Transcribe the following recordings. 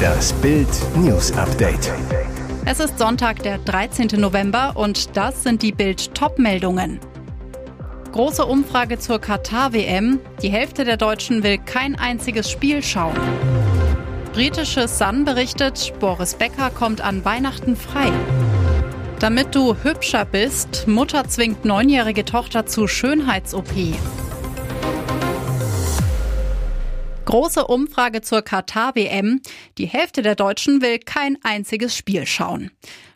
Das Bild News Update. Es ist Sonntag, der 13. November und das sind die Bild Topmeldungen. Große Umfrage zur Katar WM. Die Hälfte der Deutschen will kein einziges Spiel schauen. Britische Sun berichtet, Boris Becker kommt an Weihnachten frei. Damit du hübscher bist, Mutter zwingt neunjährige Tochter zu Schönheits-OP. Große Umfrage zur Katar-WM. Die Hälfte der Deutschen will kein einziges Spiel schauen.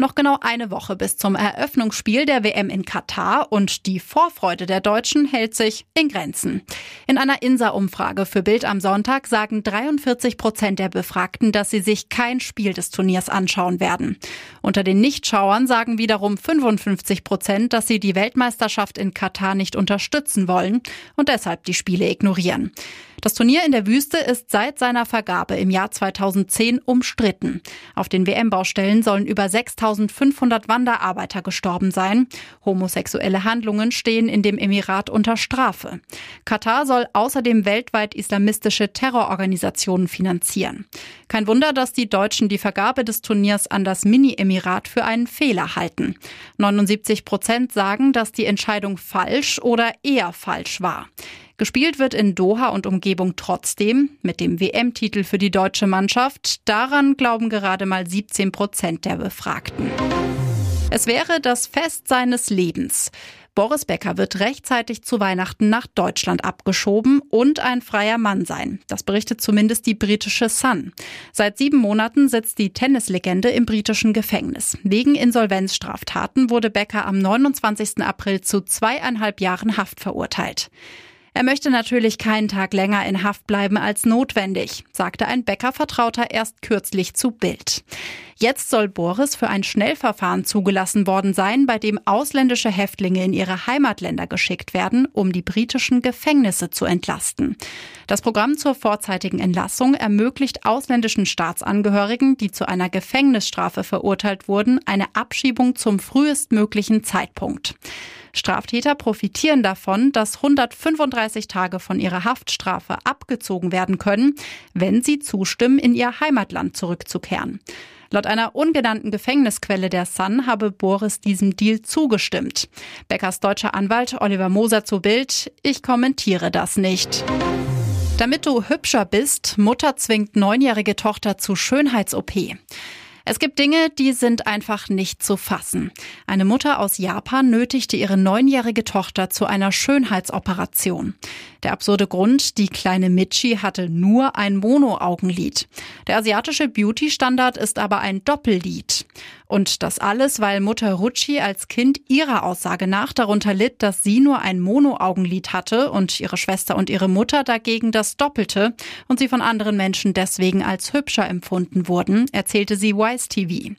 Noch genau eine Woche bis zum Eröffnungsspiel der WM in Katar und die Vorfreude der Deutschen hält sich in Grenzen. In einer INSA-Umfrage für Bild am Sonntag sagen 43 Prozent der Befragten, dass sie sich kein Spiel des Turniers anschauen werden. Unter den Nichtschauern sagen wiederum 55 Prozent, dass sie die Weltmeisterschaft in Katar nicht unterstützen wollen und deshalb die Spiele ignorieren. Das Turnier in der Wüste ist seit seiner Vergabe im Jahr 2010 umstritten. Auf den WM-Baustellen sollen über 6500 Wanderarbeiter gestorben sein. Homosexuelle Handlungen stehen in dem Emirat unter Strafe. Katar soll außerdem weltweit islamistische Terrororganisationen finanzieren. Kein Wunder, dass die Deutschen die Vergabe des Turniers an das Mini-Emirat für einen Fehler halten. 79 Prozent sagen, dass die Entscheidung falsch oder eher falsch war. Gespielt wird in Doha und Umgebung trotzdem mit dem WM-Titel für die deutsche Mannschaft. Daran glauben gerade mal 17 Prozent der Befragten. Es wäre das Fest seines Lebens. Boris Becker wird rechtzeitig zu Weihnachten nach Deutschland abgeschoben und ein freier Mann sein. Das berichtet zumindest die britische Sun. Seit sieben Monaten sitzt die Tennislegende im britischen Gefängnis. Wegen Insolvenzstraftaten wurde Becker am 29. April zu zweieinhalb Jahren Haft verurteilt. Er möchte natürlich keinen Tag länger in Haft bleiben als notwendig, sagte ein Bäckervertrauter erst kürzlich zu Bild. Jetzt soll Boris für ein Schnellverfahren zugelassen worden sein, bei dem ausländische Häftlinge in ihre Heimatländer geschickt werden, um die britischen Gefängnisse zu entlasten. Das Programm zur vorzeitigen Entlassung ermöglicht ausländischen Staatsangehörigen, die zu einer Gefängnisstrafe verurteilt wurden, eine Abschiebung zum frühestmöglichen Zeitpunkt. Straftäter profitieren davon, dass 135 Tage von ihrer Haftstrafe abgezogen werden können, wenn sie zustimmen, in ihr Heimatland zurückzukehren. Laut einer ungenannten Gefängnisquelle der Sun habe Boris diesem Deal zugestimmt. Beckers deutscher Anwalt Oliver Moser zu Bild, ich kommentiere das nicht. Damit du hübscher bist, Mutter zwingt neunjährige Tochter zu Schönheits-OP. Es gibt Dinge, die sind einfach nicht zu fassen. Eine Mutter aus Japan nötigte ihre neunjährige Tochter zu einer Schönheitsoperation. Der absurde Grund, die kleine Michi hatte nur ein Mono-Augenlid. Der asiatische Beauty-Standard ist aber ein Doppellid. Und das alles, weil Mutter Ruchi als Kind ihrer Aussage nach darunter litt, dass sie nur ein Mono-Augenlid hatte und ihre Schwester und ihre Mutter dagegen das Doppelte und sie von anderen Menschen deswegen als hübscher empfunden wurden, erzählte sie Wise TV.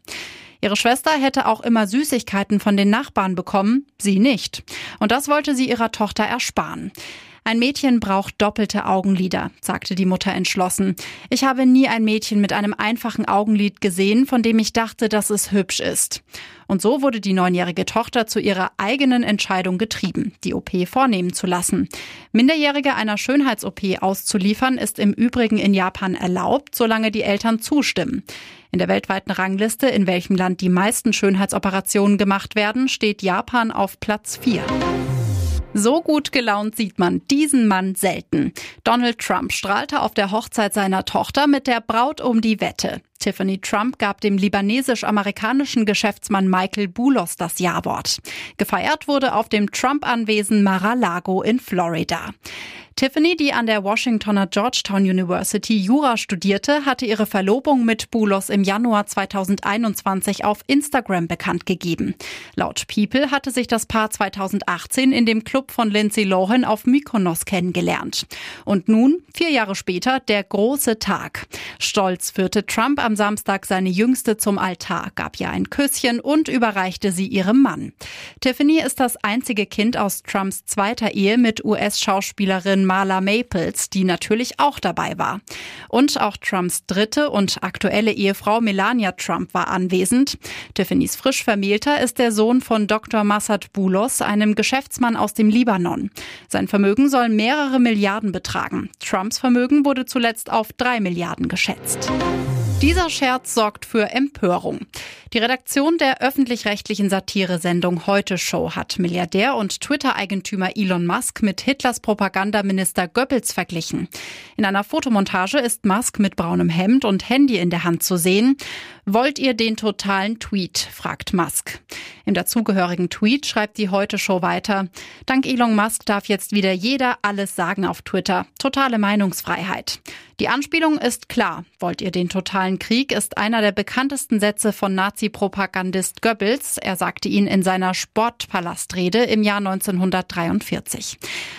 Ihre Schwester hätte auch immer Süßigkeiten von den Nachbarn bekommen, sie nicht. Und das wollte sie ihrer Tochter ersparen. Ein Mädchen braucht doppelte Augenlider, sagte die Mutter entschlossen. Ich habe nie ein Mädchen mit einem einfachen Augenlid gesehen, von dem ich dachte, dass es hübsch ist. Und so wurde die neunjährige Tochter zu ihrer eigenen Entscheidung getrieben, die OP vornehmen zu lassen. Minderjährige einer Schönheits-OP auszuliefern ist im Übrigen in Japan erlaubt, solange die Eltern zustimmen. In der weltweiten Rangliste, in welchem Land die meisten Schönheitsoperationen gemacht werden, steht Japan auf Platz 4. So gut gelaunt sieht man diesen Mann selten. Donald Trump strahlte auf der Hochzeit seiner Tochter mit der Braut um die Wette. Tiffany Trump gab dem libanesisch-amerikanischen Geschäftsmann Michael Bulos das Ja-Wort. Gefeiert wurde auf dem Trump-Anwesen Mar-a-Lago in Florida. Tiffany, die an der Washingtoner Georgetown University Jura studierte, hatte ihre Verlobung mit Bulos im Januar 2021 auf Instagram bekannt gegeben. Laut People hatte sich das Paar 2018 in dem Club von Lindsay Lohan auf Mykonos kennengelernt. Und nun, vier Jahre später, der große Tag. Stolz führte Trump am Samstag seine Jüngste zum Altar, gab ihr ein Küsschen und überreichte sie ihrem Mann. Tiffany ist das einzige Kind aus Trumps zweiter Ehe mit US-Schauspielerin Marla Maples, die natürlich auch dabei war. Und auch Trumps dritte und aktuelle Ehefrau Melania Trump war anwesend. Tiffany's frisch Vermählter ist der Sohn von Dr. Massad Boulos, einem Geschäftsmann aus dem Libanon. Sein Vermögen soll mehrere Milliarden betragen. Trumps Vermögen wurde zuletzt auf drei Milliarden geschätzt. Dieser Scherz sorgt für Empörung. Die Redaktion der öffentlich-rechtlichen Satiresendung Heute Show hat Milliardär und Twitter-Eigentümer Elon Musk mit Hitlers Propagandaminister Goebbels verglichen. In einer Fotomontage ist Musk mit braunem Hemd und Handy in der Hand zu sehen. Wollt ihr den totalen Tweet? fragt Musk. Im dazugehörigen Tweet schreibt die Heute Show weiter. Dank Elon Musk darf jetzt wieder jeder alles sagen auf Twitter. Totale Meinungsfreiheit. Die Anspielung ist klar. Wollt ihr den totalen Krieg ist einer der bekanntesten Sätze von Nazi-Propagandist Goebbels. Er sagte ihn in seiner Sportpalastrede im Jahr 1943.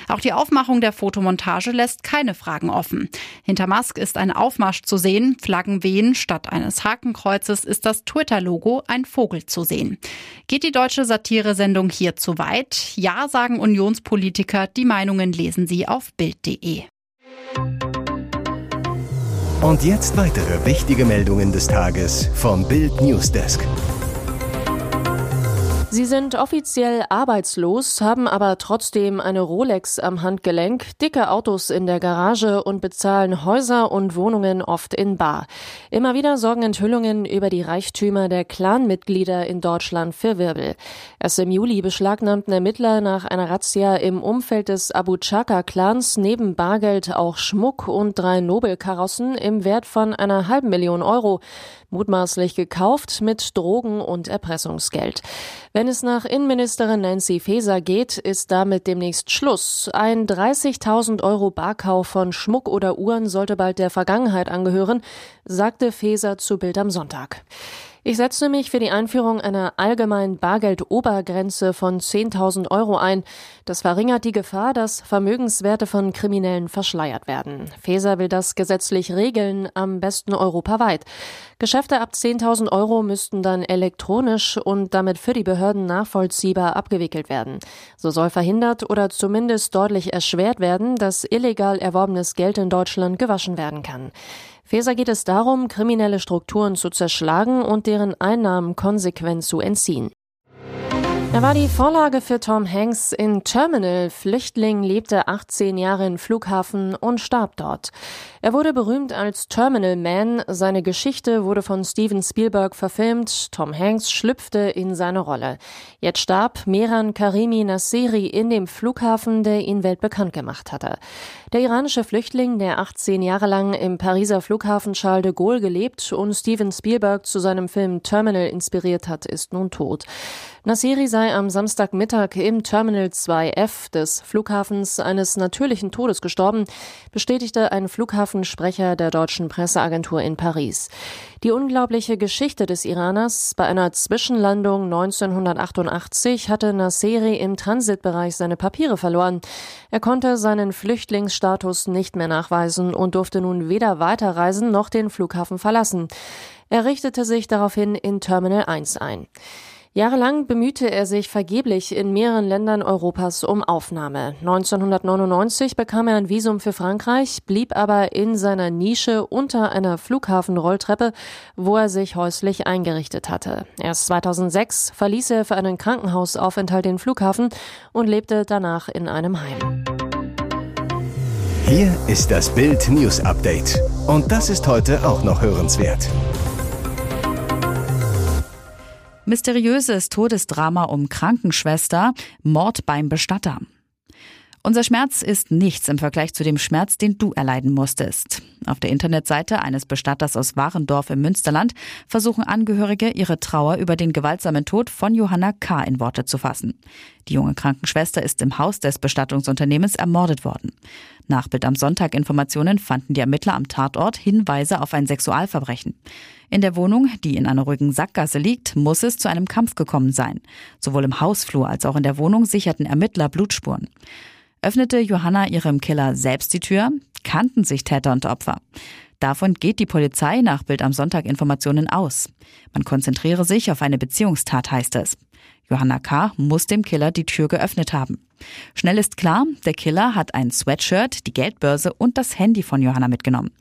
Auch die Aufmachung der Fotomontage lässt keine Fragen offen. Hinter Musk ist ein Aufmarsch zu sehen. Flaggen wehen. Statt eines Hakenkreuzes ist das Twitter-Logo ein Vogel zu sehen. Geht die deutsche Satiresendung hier zu weit? Ja, sagen Unionspolitiker. Die Meinungen lesen Sie auf Bild.de. Und jetzt weitere wichtige Meldungen des Tages vom Bild Newsdesk. Sie sind offiziell arbeitslos, haben aber trotzdem eine Rolex am Handgelenk, dicke Autos in der Garage und bezahlen Häuser und Wohnungen oft in Bar. Immer wieder sorgen Enthüllungen über die Reichtümer der Clanmitglieder in Deutschland für Wirbel. Erst im Juli beschlagnahmten Ermittler nach einer Razzia im Umfeld des Abu Chaka-Clans neben Bargeld auch Schmuck und drei Nobelkarossen im Wert von einer halben Million Euro, mutmaßlich gekauft mit Drogen und Erpressungsgeld. Wenn es nach Innenministerin Nancy Faeser geht, ist damit demnächst Schluss. Ein 30.000 Euro Barkauf von Schmuck oder Uhren sollte bald der Vergangenheit angehören, sagte Faeser zu Bild am Sonntag. Ich setze mich für die Einführung einer allgemeinen Bargeldobergrenze von 10.000 Euro ein. Das verringert die Gefahr, dass Vermögenswerte von Kriminellen verschleiert werden. Feser will das gesetzlich regeln, am besten europaweit. Geschäfte ab 10.000 Euro müssten dann elektronisch und damit für die Behörden nachvollziehbar abgewickelt werden. So soll verhindert oder zumindest deutlich erschwert werden, dass illegal erworbenes Geld in Deutschland gewaschen werden kann. Feser geht es darum, kriminelle Strukturen zu zerschlagen und deren Einnahmen konsequent zu entziehen. Er war die Vorlage für Tom Hanks in Terminal. Flüchtling lebte 18 Jahre in Flughafen und starb dort. Er wurde berühmt als Terminal Man. Seine Geschichte wurde von Steven Spielberg verfilmt. Tom Hanks schlüpfte in seine Rolle. Jetzt starb Mehran Karimi Nasseri in dem Flughafen, der ihn weltbekannt gemacht hatte. Der iranische Flüchtling, der 18 Jahre lang im Pariser Flughafen Charles de Gaulle gelebt und Steven Spielberg zu seinem Film Terminal inspiriert hat, ist nun tot. Nasseri sei am Samstagmittag im Terminal 2F des Flughafens eines natürlichen Todes gestorben, bestätigte ein Flughafensprecher der deutschen Presseagentur in Paris. Die unglaubliche Geschichte des Iraners bei einer Zwischenlandung 1988 hatte Nasseri im Transitbereich seine Papiere verloren. Er konnte seinen Flüchtlingsstatus nicht mehr nachweisen und durfte nun weder weiterreisen noch den Flughafen verlassen. Er richtete sich daraufhin in Terminal 1 ein. Jahrelang bemühte er sich vergeblich in mehreren Ländern Europas um Aufnahme. 1999 bekam er ein Visum für Frankreich, blieb aber in seiner Nische unter einer Flughafenrolltreppe, wo er sich häuslich eingerichtet hatte. Erst 2006 verließ er für einen Krankenhausaufenthalt den Flughafen und lebte danach in einem Heim. Hier ist das Bild News Update. Und das ist heute auch noch hörenswert. Mysteriöses Todesdrama um Krankenschwester, Mord beim Bestatter. Unser Schmerz ist nichts im Vergleich zu dem Schmerz, den du erleiden musstest. Auf der Internetseite eines Bestatters aus Warendorf im Münsterland versuchen Angehörige ihre Trauer über den gewaltsamen Tod von Johanna K. in Worte zu fassen. Die junge Krankenschwester ist im Haus des Bestattungsunternehmens ermordet worden. Nach Bild am Sonntag Informationen fanden die Ermittler am Tatort Hinweise auf ein Sexualverbrechen. In der Wohnung, die in einer ruhigen Sackgasse liegt, muss es zu einem Kampf gekommen sein. Sowohl im Hausflur als auch in der Wohnung sicherten Ermittler Blutspuren. Öffnete Johanna ihrem Killer selbst die Tür? Kannten sich Täter und Opfer? Davon geht die Polizei nach Bild am Sonntag Informationen aus. Man konzentriere sich auf eine Beziehungstat, heißt es. Johanna K. muss dem Killer die Tür geöffnet haben. Schnell ist klar, der Killer hat ein Sweatshirt, die Geldbörse und das Handy von Johanna mitgenommen.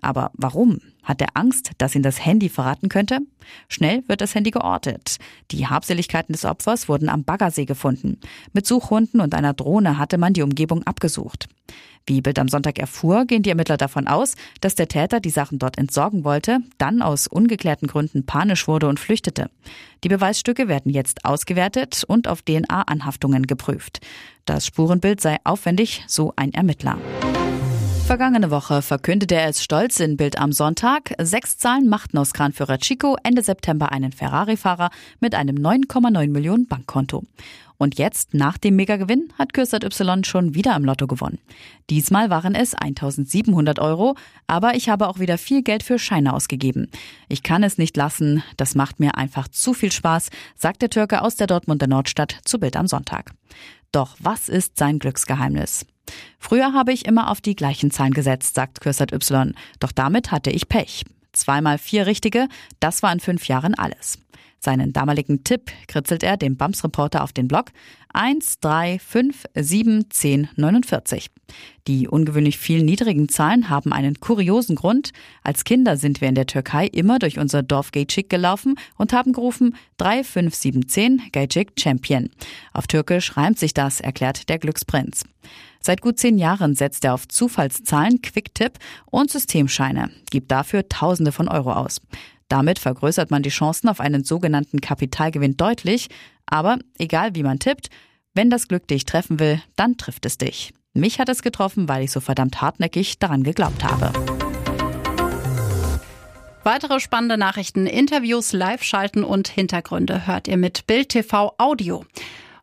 Aber warum? Hat er Angst, dass ihn das Handy verraten könnte? Schnell wird das Handy geortet. Die Habseligkeiten des Opfers wurden am Baggersee gefunden. Mit Suchhunden und einer Drohne hatte man die Umgebung abgesucht. Wie Bild am Sonntag erfuhr, gehen die Ermittler davon aus, dass der Täter die Sachen dort entsorgen wollte, dann aus ungeklärten Gründen panisch wurde und flüchtete. Die Beweisstücke werden jetzt ausgewertet und auf DNA-Anhaftungen geprüft. Das Spurenbild sei aufwendig, so ein Ermittler. Vergangene Woche verkündete er es stolz in Bild am Sonntag. Sechs Zahlen machten aus Kranführer Chico Ende September einen Ferrari-Fahrer mit einem 9,9 Millionen Bankkonto. Und jetzt, nach dem Megagewinn, hat Kürsat Y schon wieder im Lotto gewonnen. Diesmal waren es 1700 Euro, aber ich habe auch wieder viel Geld für Scheine ausgegeben. Ich kann es nicht lassen, das macht mir einfach zu viel Spaß, sagt der Türke aus der Dortmunder Nordstadt zu Bild am Sonntag. Doch was ist sein Glücksgeheimnis? Früher habe ich immer auf die gleichen Zahlen gesetzt, sagt Kürsat Y. Doch damit hatte ich Pech. Zweimal vier richtige, das war in fünf Jahren alles. Seinen damaligen Tipp kritzelt er dem BAMS-Reporter auf den Blog 1, 3, 5, 7, 10, 49. Die ungewöhnlich vielen niedrigen Zahlen haben einen kuriosen Grund. Als Kinder sind wir in der Türkei immer durch unser Dorf Geycik gelaufen und haben gerufen 3, 5, 7, 10, Geycik Champion. Auf Türkisch reimt sich das, erklärt der Glücksprinz. Seit gut zehn Jahren setzt er auf Zufallszahlen, Quicktip und Systemscheine, gibt dafür Tausende von Euro aus. Damit vergrößert man die Chancen auf einen sogenannten Kapitalgewinn deutlich. Aber egal wie man tippt, wenn das Glück dich treffen will, dann trifft es dich. Mich hat es getroffen, weil ich so verdammt hartnäckig daran geglaubt habe. Weitere spannende Nachrichten, Interviews, Live-Schalten und Hintergründe hört ihr mit Bild TV Audio.